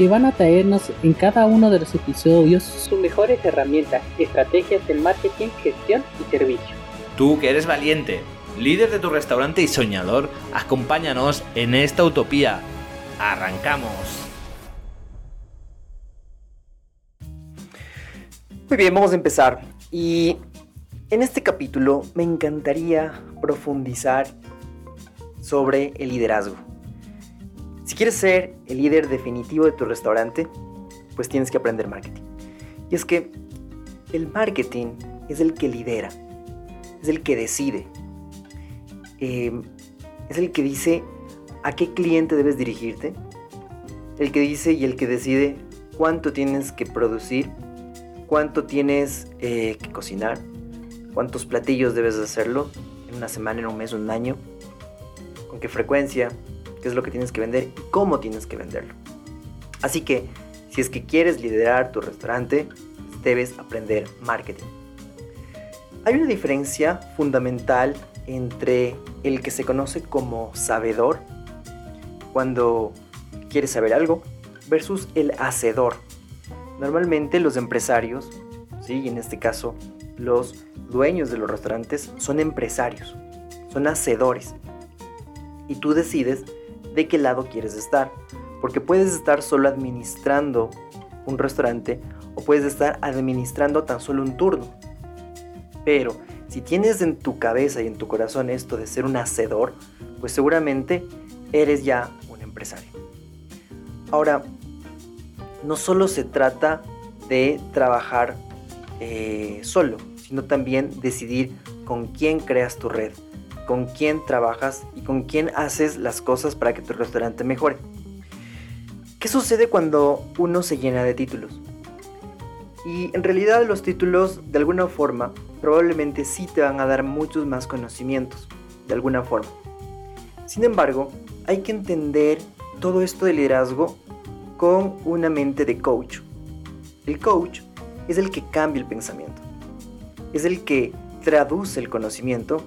que van a traernos en cada uno de los episodios sus mejores herramientas, estrategias del marketing, gestión y servicio. Tú que eres valiente, líder de tu restaurante y soñador, acompáñanos en esta utopía. ¡Arrancamos! Muy bien, vamos a empezar. Y en este capítulo me encantaría profundizar sobre el liderazgo. Si quieres ser el líder definitivo de tu restaurante, pues tienes que aprender marketing. Y es que el marketing es el que lidera, es el que decide, em, es el que dice a qué cliente debes dirigirte, el que dice y el que decide cuánto tienes que producir, cuánto tienes eh, que cocinar, cuántos platillos debes hacerlo en una semana, en un mes, un año, con qué frecuencia, qué es lo que tienes que vender y cómo tienes que venderlo. Así que, si es que quieres liderar tu restaurante, debes aprender marketing. Hay una diferencia fundamental entre el que se conoce como sabedor, cuando quieres saber algo, versus el hacedor. Normalmente los empresarios, ¿sí? en este caso los dueños de los restaurantes, son empresarios, son hacedores. Y tú decides de qué lado quieres estar. Porque puedes estar solo administrando un restaurante o puedes estar administrando tan solo un turno. Pero si tienes en tu cabeza y en tu corazón esto de ser un hacedor, pues seguramente eres ya un empresario. Ahora, no solo se trata de trabajar eh, solo, sino también decidir con quién creas tu red con quién trabajas y con quién haces las cosas para que tu restaurante mejore. ¿Qué sucede cuando uno se llena de títulos? Y en realidad los títulos de alguna forma probablemente sí te van a dar muchos más conocimientos, de alguna forma. Sin embargo, hay que entender todo esto de liderazgo con una mente de coach. El coach es el que cambia el pensamiento, es el que traduce el conocimiento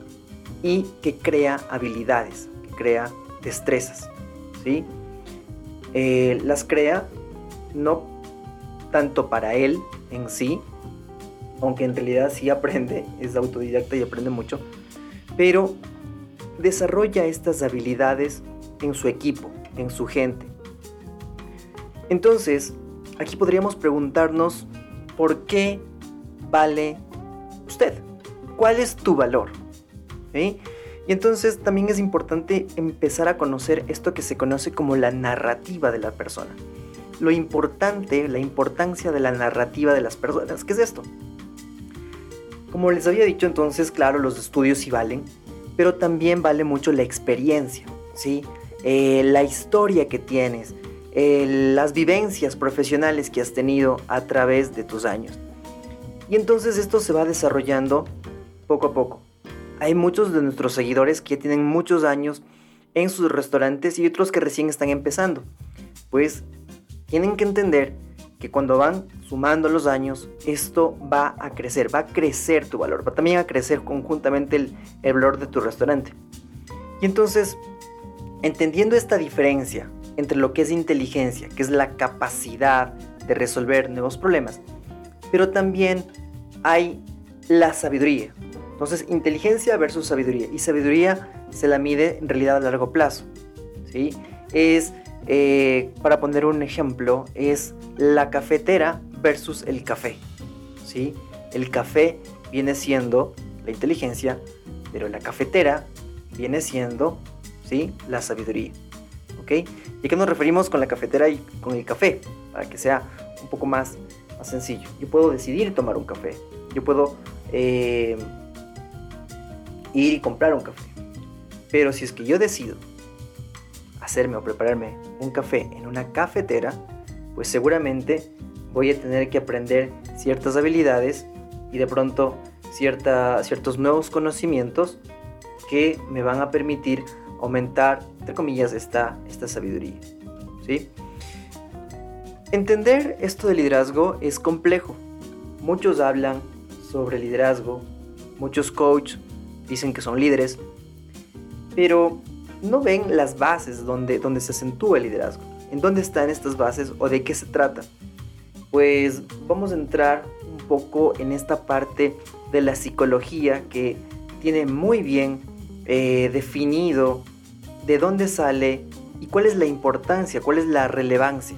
y que crea habilidades, que crea destrezas. ¿sí? Eh, las crea no tanto para él en sí, aunque en realidad sí aprende, es autodidacta y aprende mucho, pero desarrolla estas habilidades en su equipo, en su gente. Entonces, aquí podríamos preguntarnos, ¿por qué vale usted? ¿Cuál es tu valor? Y entonces también es importante empezar a conocer esto que se conoce como la narrativa de la persona. Lo importante, la importancia de la narrativa de las personas. ¿Qué es esto? Como les había dicho entonces, claro, los estudios sí valen, pero también vale mucho la experiencia, ¿sí? Eh, la historia que tienes, eh, las vivencias profesionales que has tenido a través de tus años. Y entonces esto se va desarrollando poco a poco hay muchos de nuestros seguidores que tienen muchos años en sus restaurantes y otros que recién están empezando. Pues tienen que entender que cuando van sumando los años, esto va a crecer, va a crecer tu valor, va también a crecer conjuntamente el, el valor de tu restaurante. Y entonces, entendiendo esta diferencia entre lo que es inteligencia, que es la capacidad de resolver nuevos problemas, pero también hay la sabiduría, entonces, inteligencia versus sabiduría. Y sabiduría se la mide en realidad a largo plazo. ¿sí? Es, eh, para poner un ejemplo, es la cafetera versus el café. ¿sí? El café viene siendo la inteligencia, pero la cafetera viene siendo ¿sí? la sabiduría. ¿ok? ¿Y a qué nos referimos con la cafetera y con el café? Para que sea un poco más, más sencillo. Yo puedo decidir tomar un café. Yo puedo... Eh, ir y comprar un café. Pero si es que yo decido hacerme o prepararme un café en una cafetera, pues seguramente voy a tener que aprender ciertas habilidades y de pronto cierta, ciertos nuevos conocimientos que me van a permitir aumentar, entre comillas, esta, esta sabiduría. ¿sí? Entender esto del liderazgo es complejo. Muchos hablan sobre liderazgo, muchos coaches dicen que son líderes, pero no ven las bases donde, donde se acentúa el liderazgo. ¿En dónde están estas bases o de qué se trata? Pues vamos a entrar un poco en esta parte de la psicología que tiene muy bien eh, definido de dónde sale y cuál es la importancia, cuál es la relevancia.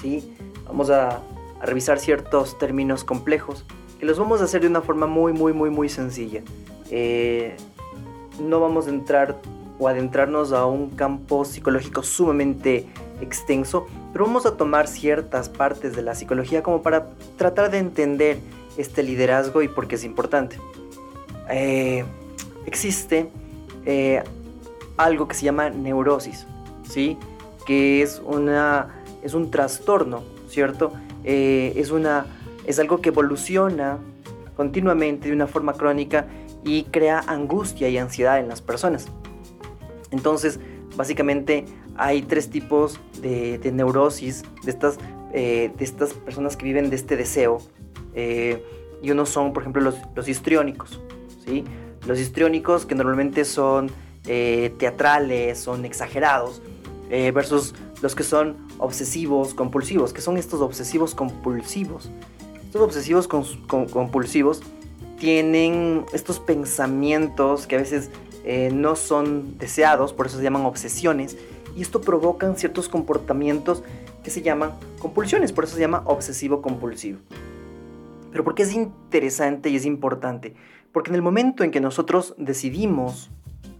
¿sí? Vamos a, revisar ciertos términos complejos que los vamos a hacer de una forma muy, muy, muy, muy sencilla. Eh, no vamos a entrar o adentrarnos a un campo psicológico sumamente extenso, pero vamos a tomar ciertas partes de la psicología como para tratar de entender este liderazgo y por qué es importante. Eh, existe eh, algo que se llama neurosis, ¿sí? que es, una, es un trastorno, ¿cierto? Es, una, es algo que evoluciona continuamente de una forma crónica y crea angustia y ansiedad en las personas. Entonces, básicamente hay tres tipos de, neurosis de estas, de estas personas que viven de este deseo. y unos son, por ejemplo, los, los histriónicos. ¿sí? Los histriónicos que normalmente son eh, teatrales, son exagerados, eh, versus los que son obsesivos compulsivos. que son estos obsesivos compulsivos? Estos obsesivos compulsivos tienen estos pensamientos que a veces eh, no son deseados, por eso se llaman obsesiones, y esto provocan ciertos comportamientos que se llaman compulsiones, por eso se llama obsesivo compulsivo. Pero ¿por qué es interesante y es importante? Porque en el momento en que nosotros decidimos,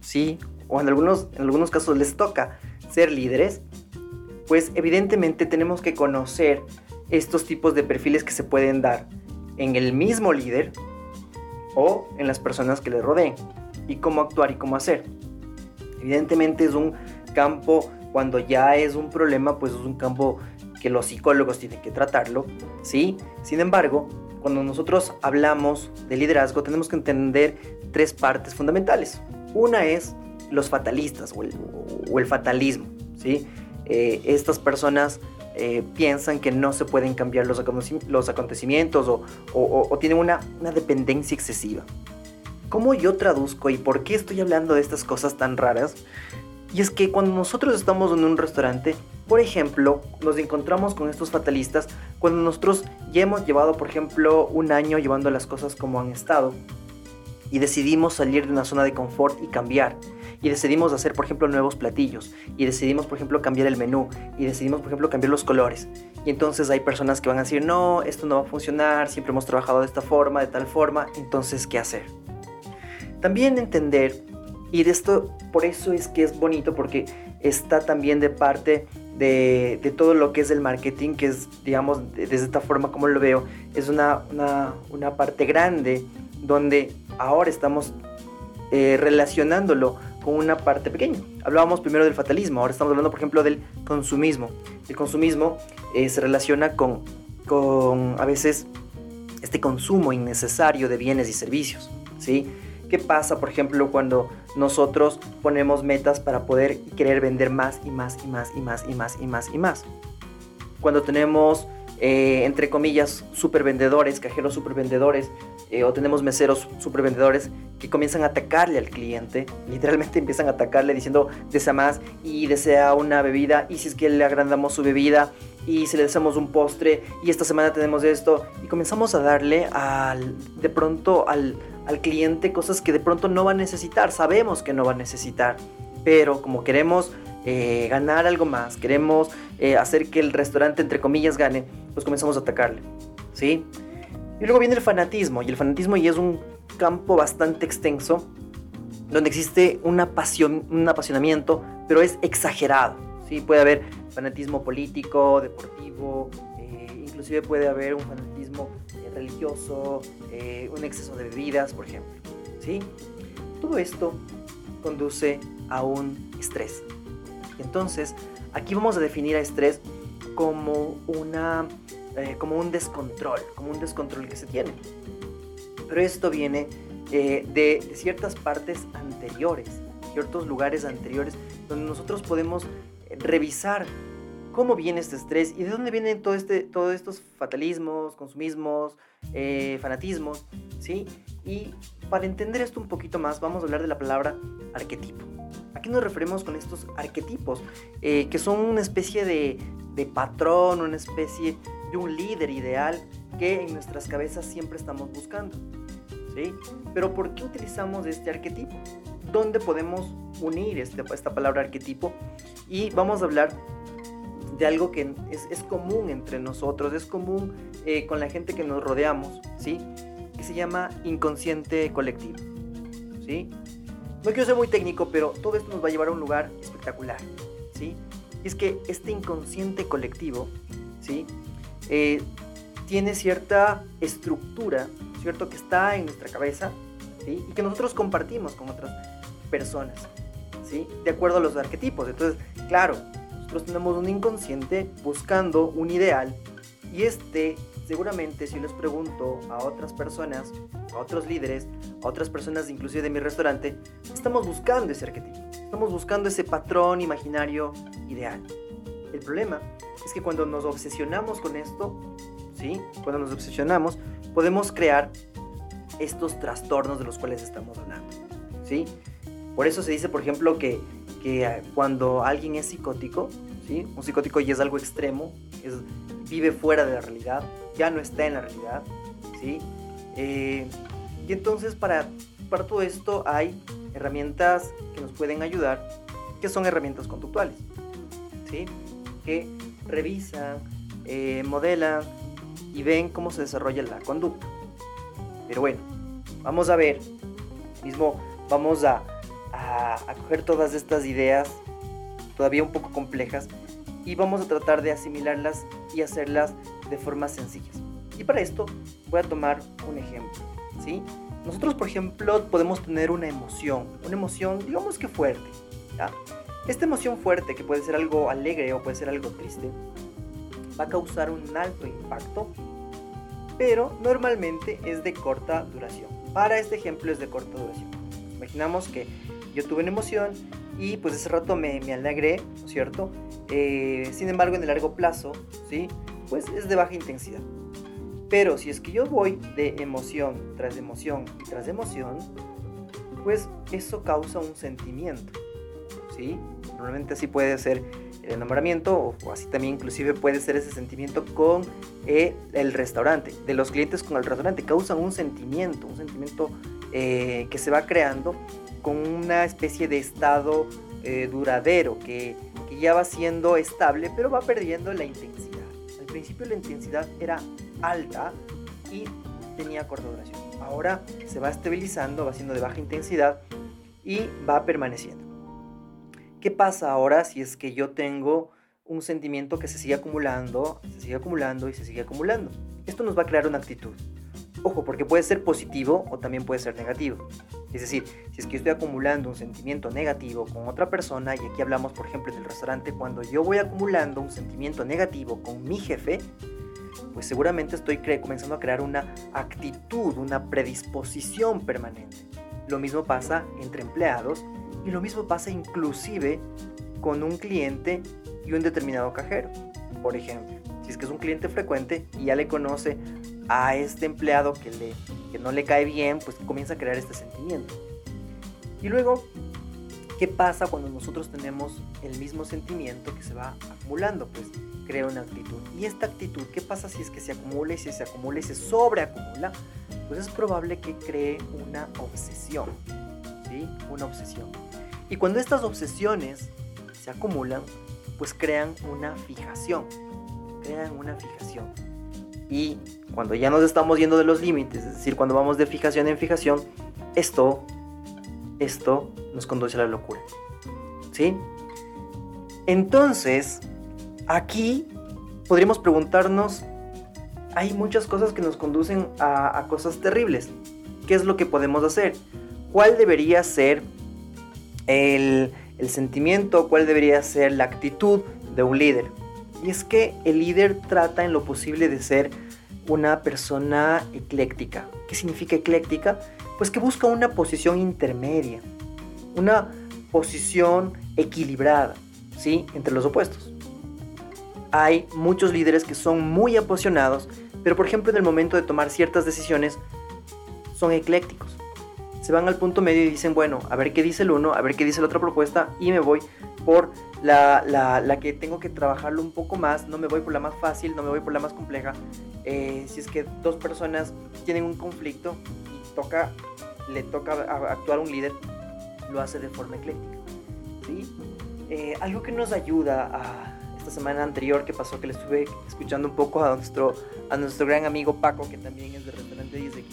¿sí? O en algunos, en algunos casos les toca ser líderes, pues evidentemente tenemos que conocer estos tipos de perfiles que se pueden dar en el mismo líder o en las personas que le rodeen y cómo actuar y cómo hacer. Evidentemente es un campo, cuando ya es un problema, pues es un campo que los psicólogos tienen que tratarlo, ¿sí? Sin embargo, cuando nosotros hablamos de liderazgo tenemos que entender tres partes fundamentales. Una es los fatalistas o el, fatalismo. ¿sí? Eh, estas personas eh, piensan que no se pueden cambiar los, acontecimientos o, tienen una, una, dependencia excesiva. ¿Cómo yo traduzco y por qué estoy hablando de estas cosas tan raras? Y es que cuando nosotros estamos en un restaurante, por ejemplo, nos encontramos con estos fatalistas cuando nosotros ya hemos llevado, por ejemplo, un año llevando las cosas como han estado y decidimos salir de una zona de confort y cambiar. Y decidimos hacer, por ejemplo, nuevos platillos. Y decidimos, por ejemplo, cambiar el menú. Y decidimos, por ejemplo, cambiar los colores. Y entonces hay personas que van a decir, no, esto no va a funcionar, siempre hemos trabajado de esta forma, de tal forma. Entonces, ¿qué hacer? También entender y de esto, por eso es que es bonito, porque está también de parte de, de todo lo que es el marketing, que es, digamos, desde esta forma como lo veo, es una, una, una parte grande donde ahora estamos eh, relacionándolo con una parte pequeña. Hablábamos primero del fatalismo, ahora estamos hablando, por ejemplo, del consumismo. El consumismo eh, se relaciona con, con, a veces, este consumo innecesario de bienes y servicios, ¿sí? ¿Qué pasa, por ejemplo, cuando nosotros ponemos metas para poder querer vender más y más y más y más y más y más y más? Cuando tenemos, eh, entre comillas, super vendedores, cajeros super vendedores, eh, o tenemos meseros super vendedores que comienzan a atacarle al cliente, literalmente empiezan a atacarle diciendo desea más y desea una bebida y si es que le agrandamos su bebida y si le deseamos un postre y esta semana tenemos esto y comenzamos a darle al, de pronto al, al cliente cosas que de pronto no va a necesitar, sabemos que no va a necesitar, pero como queremos eh, ganar algo más, queremos eh, hacer que el restaurante entre comillas gane, pues comenzamos a atacarle, ¿sí? Y luego viene el fanatismo, y el fanatismo y es un campo bastante extenso, donde existe una pasión, un apasionamiento, pero es exagerado, ¿sí? Puede haber fanatismo político, deportivo, eh, inclusive puede haber un fanatismo religioso, eh, un exceso de bebidas, por ejemplo. ¿sí? Todo esto conduce a un estrés. Entonces, aquí vamos a definir a estrés como, una, eh, como un descontrol, como un descontrol que se tiene. Pero esto viene eh, de, de ciertas partes anteriores, ciertos lugares anteriores, donde nosotros podemos revisar cómo viene este estrés y de dónde vienen todo este, todos estos fatalismos, consumismos, eh, fanatismos, ¿sí? Y para entender esto un poquito más, vamos a hablar de la palabra arquetipo. ¿A qué nos referimos con estos arquetipos? Eh, que son una especie de, de patrón, una especie de un líder ideal que en nuestras cabezas siempre estamos buscando. ¿sí? Pero ¿por qué utilizamos este arquetipo? ¿Dónde podemos unir este, esta palabra arquetipo? Y vamos a hablar de algo que es, es común entre nosotros, es común eh, con la gente que nos rodeamos, ¿sí? Que se llama inconsciente colectivo, ¿sí? No quiero ser muy técnico, pero todo esto nos va a llevar a un lugar espectacular, ¿sí? Y es que este inconsciente colectivo, ¿sí? Eh, tiene cierta estructura, ¿cierto? Que está en nuestra cabeza, ¿sí? Y que nosotros compartimos con otras personas, ¿sí? De acuerdo a los arquetipos. Entonces, claro, nosotros tenemos un inconsciente buscando un ideal y este seguramente si les pregunto a otras personas, a otros líderes, a otras personas inclusive de mi restaurante, estamos buscando ese arquetipo, estamos buscando ese patrón imaginario ideal. El problema es que cuando nos obsesionamos con esto, ¿sí? Cuando nos obsesionamos, podemos crear estos trastornos de los cuales estamos hablando, ¿sí? Por eso se dice, por ejemplo, que que eh, cuando alguien es psicótico, ¿sí? un psicótico ya es algo extremo, es, vive fuera de la realidad, ya no está en la realidad, ¿sí? Eh, y entonces para, para todo esto hay herramientas que nos pueden ayudar, que son herramientas conductuales, ¿sí? que revisan, eh, modelan y ven cómo se desarrolla la conducta. Pero bueno, vamos a ver, mismo vamos a a, coger todas estas ideas todavía un poco complejas y vamos a tratar de asimilarlas y hacerlas de formas sencillas. Y para esto voy a tomar un ejemplo, ¿sí? Nosotros, por ejemplo, podemos tener una emoción, una emoción, digamos que fuerte, Esta emoción fuerte, que puede ser algo alegre o puede ser algo triste, va a causar un alto impacto, pero normalmente es de corta duración. Para este ejemplo es de corta duración. Imaginamos que yo tuve una emoción y pues ese rato me, me alegré, ¿no es cierto? Eh, sin embargo, en el largo plazo, ¿sí? Pues es de baja intensidad. Pero si es que yo voy de emoción tras emoción y tras emoción, pues eso causa un sentimiento, ¿sí? Normalmente así puede ser el enamoramiento o, así también inclusive puede ser ese sentimiento con eh, el restaurante, de los clientes con el restaurante, causan un sentimiento, un sentimiento eh, que se va creando con una especie de estado eh, duradero que, ya va siendo estable, pero va perdiendo la intensidad. Al principio la intensidad era alta y tenía corta duración. Ahora se va estabilizando, va siendo de baja intensidad y va permaneciendo. ¿Qué pasa ahora si es que yo tengo un sentimiento que se sigue acumulando, se sigue acumulando y se sigue acumulando? Esto nos va a crear una actitud. Ojo, porque puede ser positivo o también puede ser negativo. Es decir, si es que estoy acumulando un sentimiento negativo con otra persona, y aquí hablamos por ejemplo del restaurante, cuando yo voy acumulando un sentimiento negativo con mi jefe, pues seguramente estoy comenzando a crear una actitud, una predisposición permanente. Lo mismo pasa entre empleados y lo mismo pasa inclusive con un cliente y un determinado cajero. Por ejemplo, si es que es un cliente frecuente y ya le conoce a este empleado que, le, que no le cae bien, pues comienza a crear este sentimiento. Y luego, ¿qué pasa cuando nosotros tenemos el mismo sentimiento que se va acumulando? Pues crea una actitud. Y esta actitud, ¿qué pasa si es que se acumula y si se acumula y se sobreacumula? Pues es probable que cree una obsesión. ¿Sí? Una obsesión. Y cuando estas obsesiones se acumulan, pues crean una fijación. Crean una fijación. Y cuando ya nos estamos yendo de los límites, es decir, cuando vamos de fijación en fijación, esto, esto nos conduce a la locura. ¿Sí? Entonces, aquí podríamos preguntarnos, hay muchas cosas que nos conducen a, cosas terribles. ¿Qué es lo que podemos hacer? ¿Cuál debería ser el, el sentimiento? ¿Cuál debería ser la actitud de un líder? Y es que el líder trata en lo posible de ser una persona ecléctica. ¿Qué significa ecléctica? Pues que busca una posición intermedia, una posición equilibrada, ¿sí? Entre los opuestos. Hay muchos líderes que son muy apasionados, pero por ejemplo en el momento de tomar ciertas decisiones son eclécticos. Se van al punto medio y dicen, bueno, a ver qué dice el uno, a ver qué dice la otra propuesta y me voy por la, la, que tengo que trabajarlo un poco más, no me voy por la más fácil, no me voy por la más compleja. Eh, si es que dos personas tienen un conflicto toca, le toca actuar un líder, lo hace de forma ecléctica. ¿sí? Eh, algo que nos ayuda a esta semana anterior que pasó, que le estuve escuchando un poco a nuestro, a nuestro gran amigo Paco, que también es del restaurante Disney,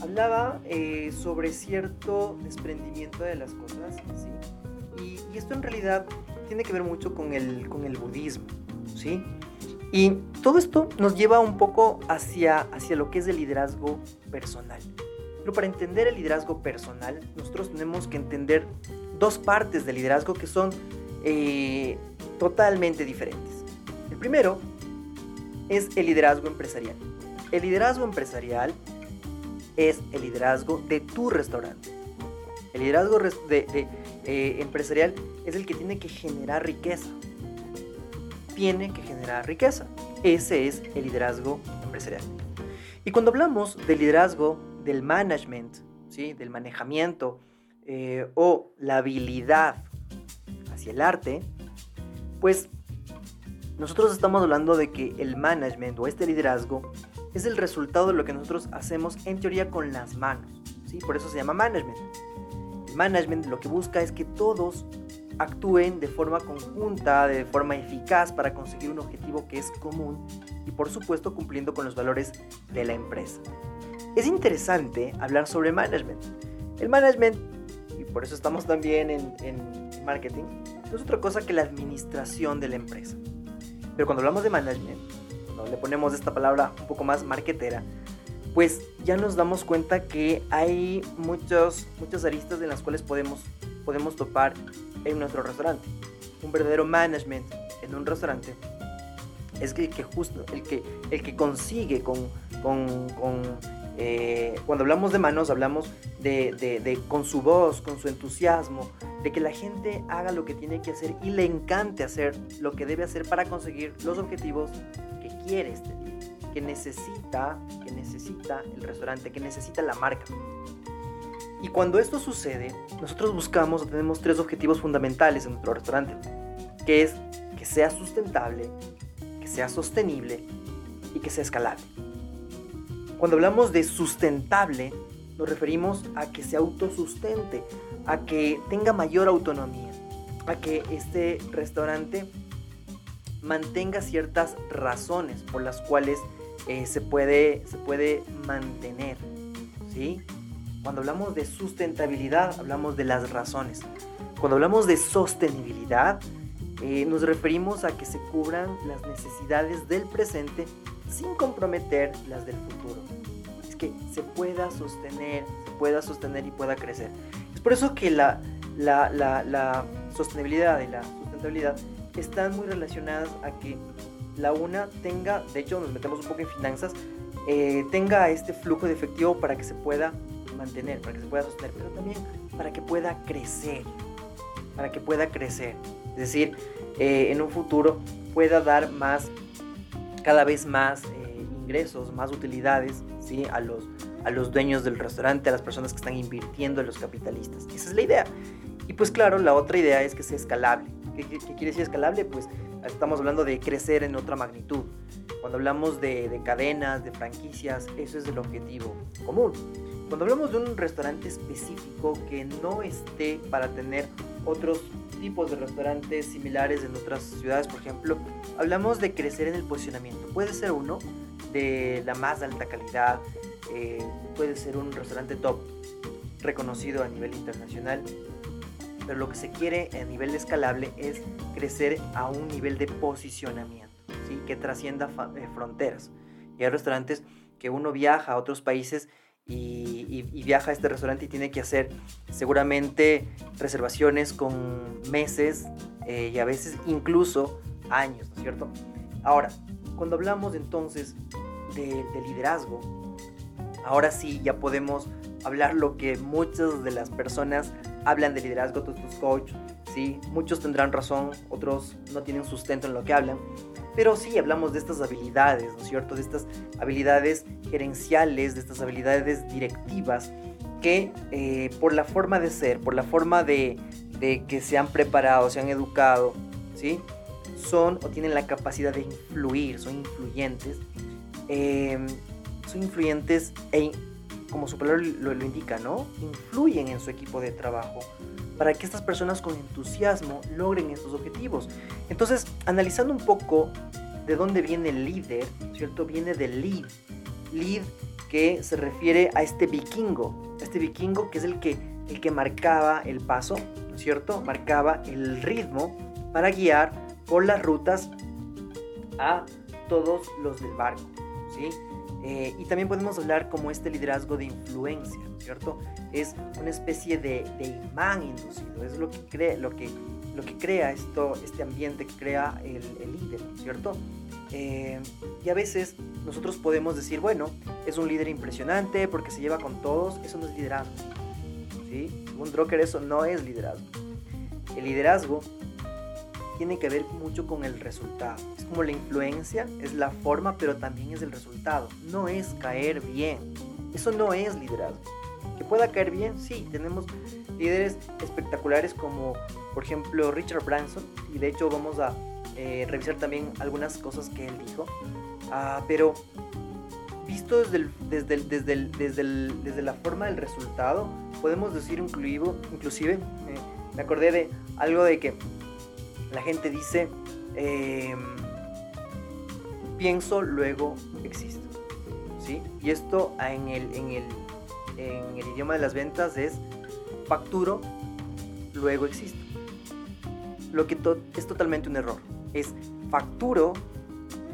hablaba eh, sobre cierto desprendimiento de las cosas, ¿sí? y, y, esto en realidad tiene que ver mucho con el, con el budismo, ¿sí? Y todo esto nos lleva un poco hacia, hacia lo que es el liderazgo personal. Pero para entender el liderazgo personal, nosotros tenemos que entender dos partes del liderazgo que son eh, totalmente diferentes. El primero es el liderazgo empresarial. El liderazgo empresarial es el liderazgo de tu restaurante. El liderazgo de, eh, empresarial es el que tiene que generar riqueza. Tiene que generar riqueza. Ese es el liderazgo empresarial. Y cuando hablamos del liderazgo del management, ¿sí? del manejamiento eh, o la habilidad hacia el arte, pues nosotros estamos hablando de que el management o este liderazgo es el resultado de lo que nosotros hacemos en teoría con las manos. ¿sí? Por eso se llama management. El management lo que busca es que todos actúen de forma conjunta, de forma eficaz para conseguir un objetivo que es común y por supuesto cumpliendo con los valores de la empresa. Es interesante hablar sobre management. El management, y por eso estamos también en, marketing, no es otra cosa que la administración de la empresa. Pero cuando hablamos de management, cuando le ponemos esta palabra un poco más marketera, pues ya nos damos cuenta que hay muchos, muchas aristas en las cuales podemos, podemos topar en nuestro restaurante. Un verdadero management en un restaurante es el que justo, el que, el que consigue con, con, con eh, cuando hablamos de manos, hablamos de, de, de, con su voz, con su entusiasmo, de que la gente haga lo que tiene que hacer y le encante hacer lo que debe hacer para conseguir los objetivos que quiere este día, que necesita, que necesita el restaurante, que necesita la marca. Y cuando esto sucede, nosotros buscamos o tenemos tres objetivos fundamentales en nuestro restaurante, que es que sea sustentable, que sea sostenible y que sea escalable. Cuando hablamos de sustentable, nos referimos a que se autosustente, a que tenga mayor autonomía, a que este restaurante mantenga ciertas razones por las cuales eh, se, puede, se puede mantener. ¿sí? Cuando hablamos de sustentabilidad, hablamos de las razones. Cuando hablamos de sostenibilidad, eh, nos referimos a que se cubran las necesidades del presente sin comprometer las del futuro. Es que se pueda sostener, se pueda sostener y pueda crecer. Es por eso que la, la, la, sostenibilidad y la sustentabilidad están muy relacionadas a que la una tenga, de hecho nos metemos un poco en finanzas, eh, tenga este flujo de efectivo para que se pueda mantener, para que se pueda sostener, pero también para que pueda crecer, para que pueda crecer. Es decir, eh, en un futuro pueda dar más cada vez más eh, ingresos, más utilidades ¿sí? a, los, a los dueños del restaurante, a las personas que están invirtiendo, a los capitalistas. Esa es la idea. Y pues claro, la otra idea es que sea escalable. ¿Qué, quiere decir escalable? Pues estamos hablando de crecer en otra magnitud. Cuando hablamos de, de cadenas, de franquicias, eso es el objetivo común. Cuando hablamos de un restaurante específico que no esté para tener otros tipos de restaurantes similares en otras ciudades, por ejemplo, hablamos de crecer en el posicionamiento. Puede ser uno de la más alta calidad, eh, puede ser un restaurante top reconocido a nivel internacional, pero lo que se quiere a nivel escalable es crecer a un nivel de posicionamiento, ¿sí? que trascienda eh, fronteras. Y hay restaurantes que uno viaja a otros países y, viaja a este restaurante y tiene que hacer seguramente reservaciones con meses eh, y a veces incluso años, ¿no es cierto? Ahora, cuando hablamos entonces de, de liderazgo, ahora sí ya podemos hablar lo que muchas de las personas hablan de liderazgo, todos tus coaches, ¿sí? Muchos tendrán razón, otros no tienen sustento en lo que hablan, pero sí hablamos de estas habilidades, ¿no es cierto? De estas habilidades gerenciales, de estas habilidades directivas que eh, por la forma de ser, por la forma de, de, que se han preparado, se han educado, ¿sí? Son o tienen la capacidad de influir, son influyentes. Eh, son influyentes e como su palabra lo, indica, ¿no? Influyen en su equipo de trabajo para que estas personas con entusiasmo logren estos objetivos. Entonces, analizando un poco de dónde viene el líder, ¿cierto? Viene del lead. Lead que se refiere a este vikingo, este vikingo que es el que, el que marcaba el paso, ¿cierto? Marcaba el ritmo para guiar por las rutas a todos los del barco, ¿sí? Eh, y también podemos hablar como este liderazgo de influencia, ¿cierto? Es una especie de, de imán inducido, es lo que, cree, lo que, lo que crea esto, este ambiente que crea el, el líder, ¿cierto? Eh, y a veces nosotros podemos decir, bueno, es un líder impresionante porque se lleva con todos, eso no es liderazgo, ¿sí? Según Drucker eso no es liderazgo. El liderazgo tiene que ver mucho con el resultado. Es como la influencia, es la forma, pero también es el resultado. No es caer bien. Eso no es liderazgo. Que pueda caer bien, sí, tenemos líderes espectaculares como por ejemplo Richard Branson, y de hecho vamos a eh, revisar también algunas cosas que él dijo. Uh, pero visto desde, el, desde, el, desde, el, desde, desde, la forma del resultado, podemos decir inclusive eh, me acordé de algo de que la gente dice, eh, pienso, luego existo. ¿sí? Y esto en el, en, el, en el idioma de las ventas es facturo, luego existo. Lo que es totalmente un error. Es facturo,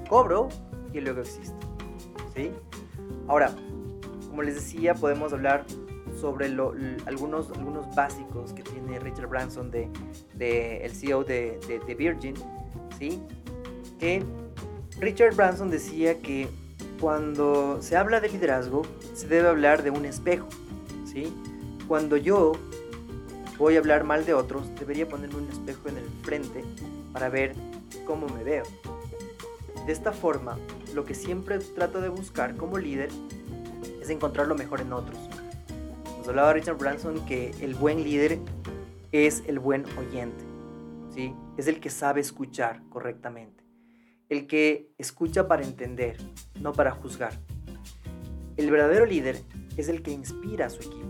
cobro y luego existo. ¿sí? Ahora, como les decía, podemos hablar sobre algunos, algunos básicos que tiene Richard Branson, de, el CEO de, Virgin, ¿sí? que Richard Branson decía que cuando se habla de liderazgo se debe hablar de un espejo. ¿sí? Cuando yo voy a hablar mal de otros, debería ponerme un espejo en el frente para ver cómo me veo. De esta forma, lo que siempre trato de buscar como líder es encontrar lo mejor en otros hablaba Richard Branson que el buen líder es el buen oyente, ¿sí? Es el que sabe escuchar correctamente. El que escucha para entender, no para juzgar. El verdadero líder es el que inspira a su equipo.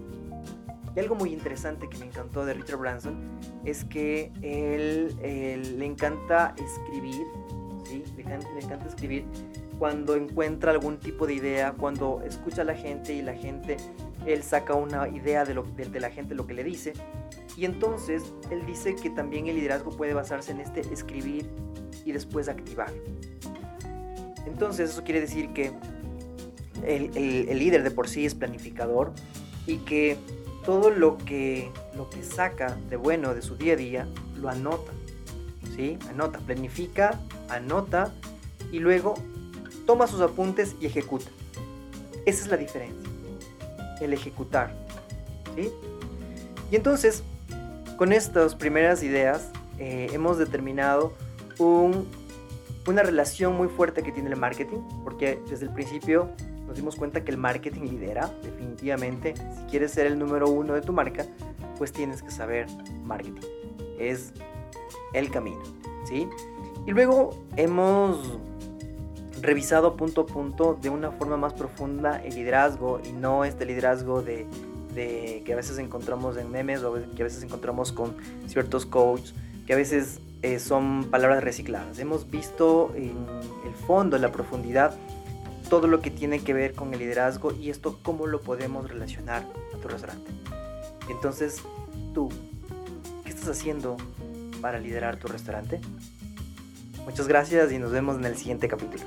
Y algo muy interesante que me encantó de Richard Branson es que él, le encanta escribir, ¿sí? le encanta escribir cuando encuentra algún tipo de idea, cuando escucha a la gente y la gente él saca una idea de, lo, de, la gente, lo que le dice, y entonces él dice que también el liderazgo puede basarse en este escribir y después activar. Entonces eso quiere decir que el, el, el líder de por sí es planificador y que todo lo que, lo que saca de bueno de su día a día lo anota. ¿sí? Anota, planifica, anota y luego toma sus apuntes y ejecuta. Esa es la diferencia el ejecutar. ¿sí? Y entonces, con estas primeras ideas, eh, hemos determinado un, una relación muy fuerte que tiene el marketing, porque desde el principio nos dimos cuenta que el marketing lidera, definitivamente. Si quieres ser el número uno de tu marca, pues tienes que saber marketing. Es el camino, ¿sí? Y luego hemos revisado punto a punto de una forma más profunda el liderazgo y no este liderazgo de, que a veces encontramos en memes o que a veces encontramos con ciertos coaches que a veces eh, son palabras recicladas. Hemos visto en el fondo, en la profundidad, todo lo que tiene que ver con el liderazgo y esto cómo lo podemos relacionar a tu restaurante. Entonces, tú, ¿qué estás haciendo para liderar tu restaurante? Muchas gracias y nos vemos en el siguiente capítulo.